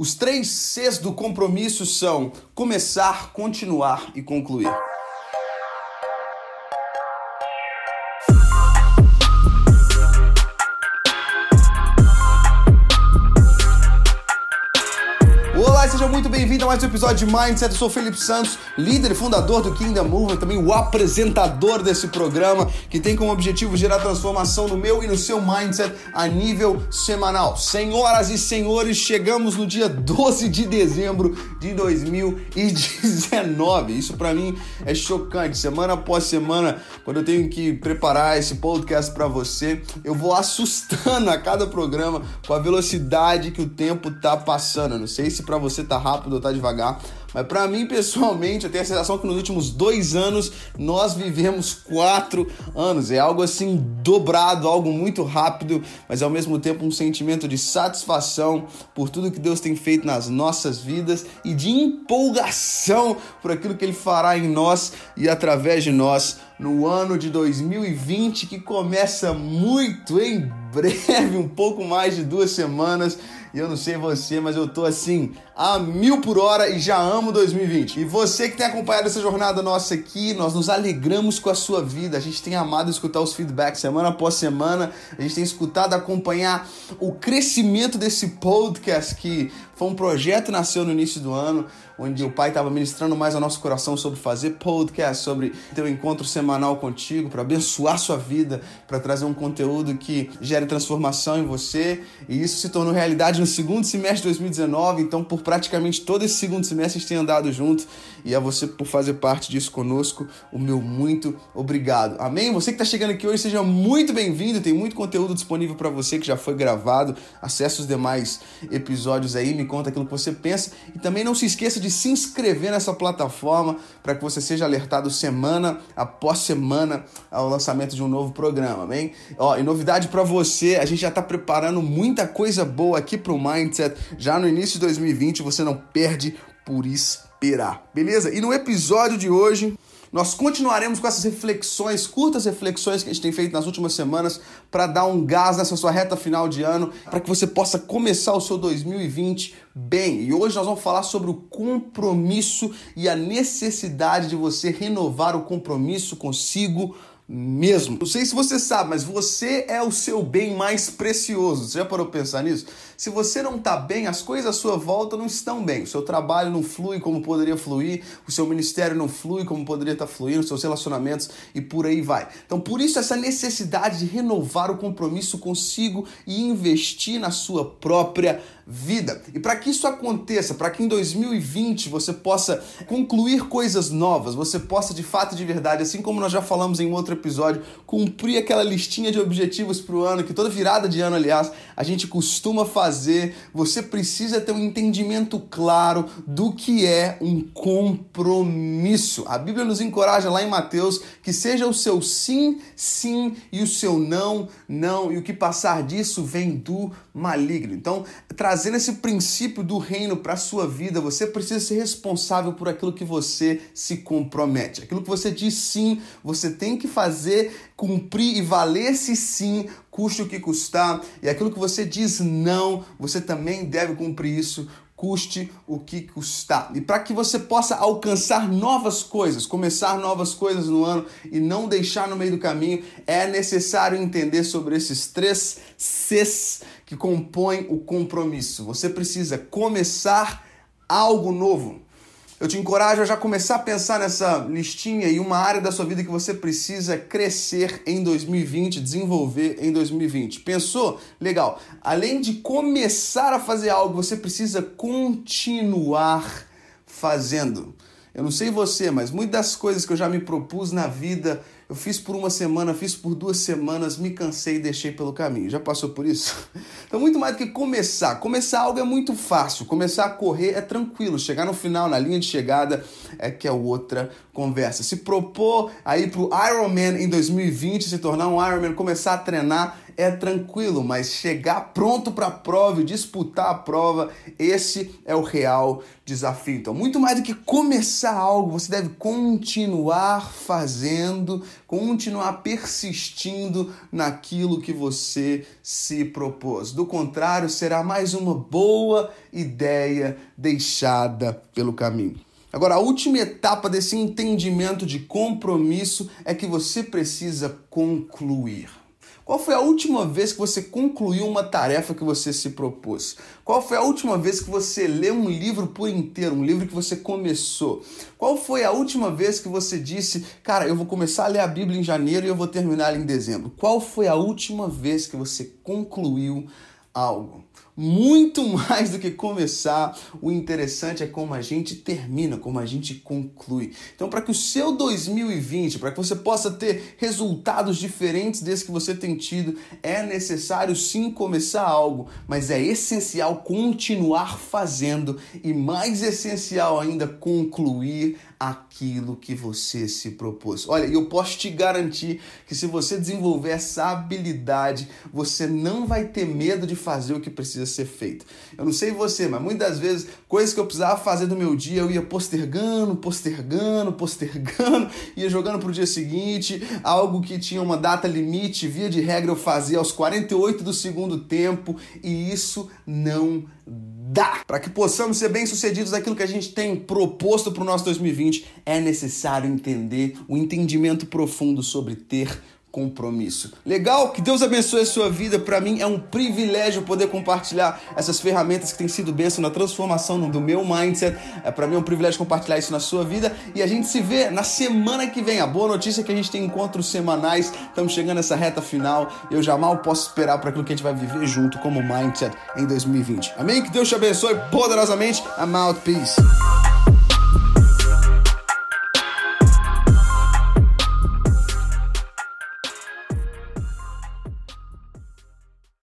Os três Cs do compromisso são começar, continuar e concluir. Seja muito bem-vindo a mais um episódio de Mindset. Eu sou o Felipe Santos, líder e fundador do Kingdom Movement, também o apresentador desse programa, que tem como objetivo gerar transformação no meu e no seu mindset a nível semanal. Senhoras e senhores, chegamos no dia 12 de dezembro de 2019. Isso para mim é chocante. Semana após semana, quando eu tenho que preparar esse podcast para você, eu vou assustando a cada programa com a velocidade que o tempo tá passando. Eu não sei se para você tá rápido ou tá devagar. Mas para mim, pessoalmente, eu tenho a sensação que nos últimos dois anos nós vivemos quatro anos. É algo assim dobrado, algo muito rápido, mas ao mesmo tempo um sentimento de satisfação por tudo que Deus tem feito nas nossas vidas e de empolgação por aquilo que Ele fará em nós e através de nós no ano de 2020 que começa muito em breve, um pouco mais de duas semanas. E eu não sei você, mas eu tô assim a mil por hora e já amo 2020. E você que tem acompanhado essa jornada nossa aqui, nós nos alegramos com a sua vida. A gente tem amado escutar os feedbacks semana após semana. A gente tem escutado acompanhar o crescimento desse podcast que foi um projeto que nasceu no início do ano, onde o pai estava ministrando mais ao nosso coração sobre fazer podcast, sobre ter um encontro semanal contigo, para abençoar sua vida, para trazer um conteúdo que gere transformação em você. E isso se tornou realidade no segundo semestre de 2019. Então, por praticamente todo esse segundo semestre, a gente tem andado junto. E a você por fazer parte disso conosco, o meu muito obrigado. Amém? Você que está chegando aqui hoje, seja muito bem-vindo. Tem muito conteúdo disponível para você que já foi gravado. Acesse os demais episódios aí. Me conta aquilo que você pensa. E também não se esqueça de se inscrever nessa plataforma para que você seja alertado semana após semana ao lançamento de um novo programa, amém? Ó, e novidade para você, a gente já está preparando muita coisa boa aqui para o Mindset. Já no início de 2020, você não perde por esperar, beleza? E no episódio de hoje, nós continuaremos com essas reflexões, curtas reflexões que a gente tem feito nas últimas semanas para dar um gás nessa sua reta final de ano, para que você possa começar o seu 2020 bem. E hoje nós vamos falar sobre o compromisso e a necessidade de você renovar o compromisso consigo mesmo. Não sei se você sabe, mas você é o seu bem mais precioso. Você já parou para pensar nisso? Se você não está bem, as coisas à sua volta não estão bem. O seu trabalho não flui como poderia fluir, o seu ministério não flui como poderia estar tá fluindo, os seus relacionamentos e por aí vai. Então, por isso, essa necessidade de renovar o compromisso consigo e investir na sua própria vida. E para que isso aconteça, para que em 2020 você possa concluir coisas novas, você possa de fato de verdade, assim como nós já falamos em outro episódio, cumprir aquela listinha de objetivos para o ano, que toda virada de ano, aliás, a gente costuma fazer, você precisa ter um entendimento claro do que é um compromisso. A Bíblia nos encoraja lá em Mateus que seja o seu sim, sim e o seu não, não, e o que passar disso vem do maligno. Então, trazendo esse princípio do reino para a sua vida, você precisa ser responsável por aquilo que você se compromete. Aquilo que você diz sim, você tem que fazer, cumprir e valer esse sim, custe o que custar. E aquilo que você diz não, você também deve cumprir isso custe o que custar. E para que você possa alcançar novas coisas, começar novas coisas no ano e não deixar no meio do caminho, é necessário entender sobre esses três Cs que compõem o compromisso. Você precisa começar algo novo. Eu te encorajo a já começar a pensar nessa listinha e uma área da sua vida que você precisa crescer em 2020, desenvolver em 2020. Pensou? Legal. Além de começar a fazer algo, você precisa continuar fazendo. Eu não sei você, mas muitas das coisas que eu já me propus na vida eu fiz por uma semana, fiz por duas semanas, me cansei e deixei pelo caminho. Já passou por isso? Então, muito mais do que começar. Começar algo é muito fácil. Começar a correr é tranquilo. Chegar no final, na linha de chegada, é que é outra conversa. Se propor a ir pro Ironman em 2020, se tornar um Ironman, começar a treinar, é tranquilo, mas chegar pronto para a prova e disputar a prova, esse é o real desafio. Então, muito mais do que começar algo, você deve continuar fazendo, continuar persistindo naquilo que você se propôs. Do contrário, será mais uma boa ideia deixada pelo caminho. Agora, a última etapa desse entendimento de compromisso é que você precisa concluir. Qual foi a última vez que você concluiu uma tarefa que você se propôs? Qual foi a última vez que você leu um livro por inteiro, um livro que você começou? Qual foi a última vez que você disse, cara, eu vou começar a ler a Bíblia em janeiro e eu vou terminar em dezembro? Qual foi a última vez que você concluiu algo? Muito mais do que começar, o interessante é como a gente termina, como a gente conclui. Então, para que o seu 2020, para que você possa ter resultados diferentes desse que você tem tido, é necessário sim começar algo, mas é essencial continuar fazendo e mais essencial ainda concluir aquilo que você se propôs. Olha, eu posso te garantir que se você desenvolver essa habilidade, você não vai ter medo de fazer o que precisa ser feito. Eu não sei você, mas muitas vezes coisas que eu precisava fazer do meu dia, eu ia postergando, postergando, postergando, ia jogando para o dia seguinte, algo que tinha uma data limite, via de regra eu fazia aos 48 do segundo tempo, e isso não dá. Para que possamos ser bem-sucedidos naquilo que a gente tem proposto para o nosso 2020, é necessário entender o entendimento profundo sobre ter compromisso. Legal? Que Deus abençoe a sua vida. Para mim é um privilégio poder compartilhar essas ferramentas que têm sido bênção na transformação do meu mindset. É para mim é um privilégio compartilhar isso na sua vida e a gente se vê na semana que vem. A boa notícia é que a gente tem encontros semanais. Estamos chegando nessa reta final. Eu já mal posso esperar para aquilo que a gente vai viver junto como mindset em 2020. Amém? Que Deus te abençoe poderosamente. I'm out. Peace.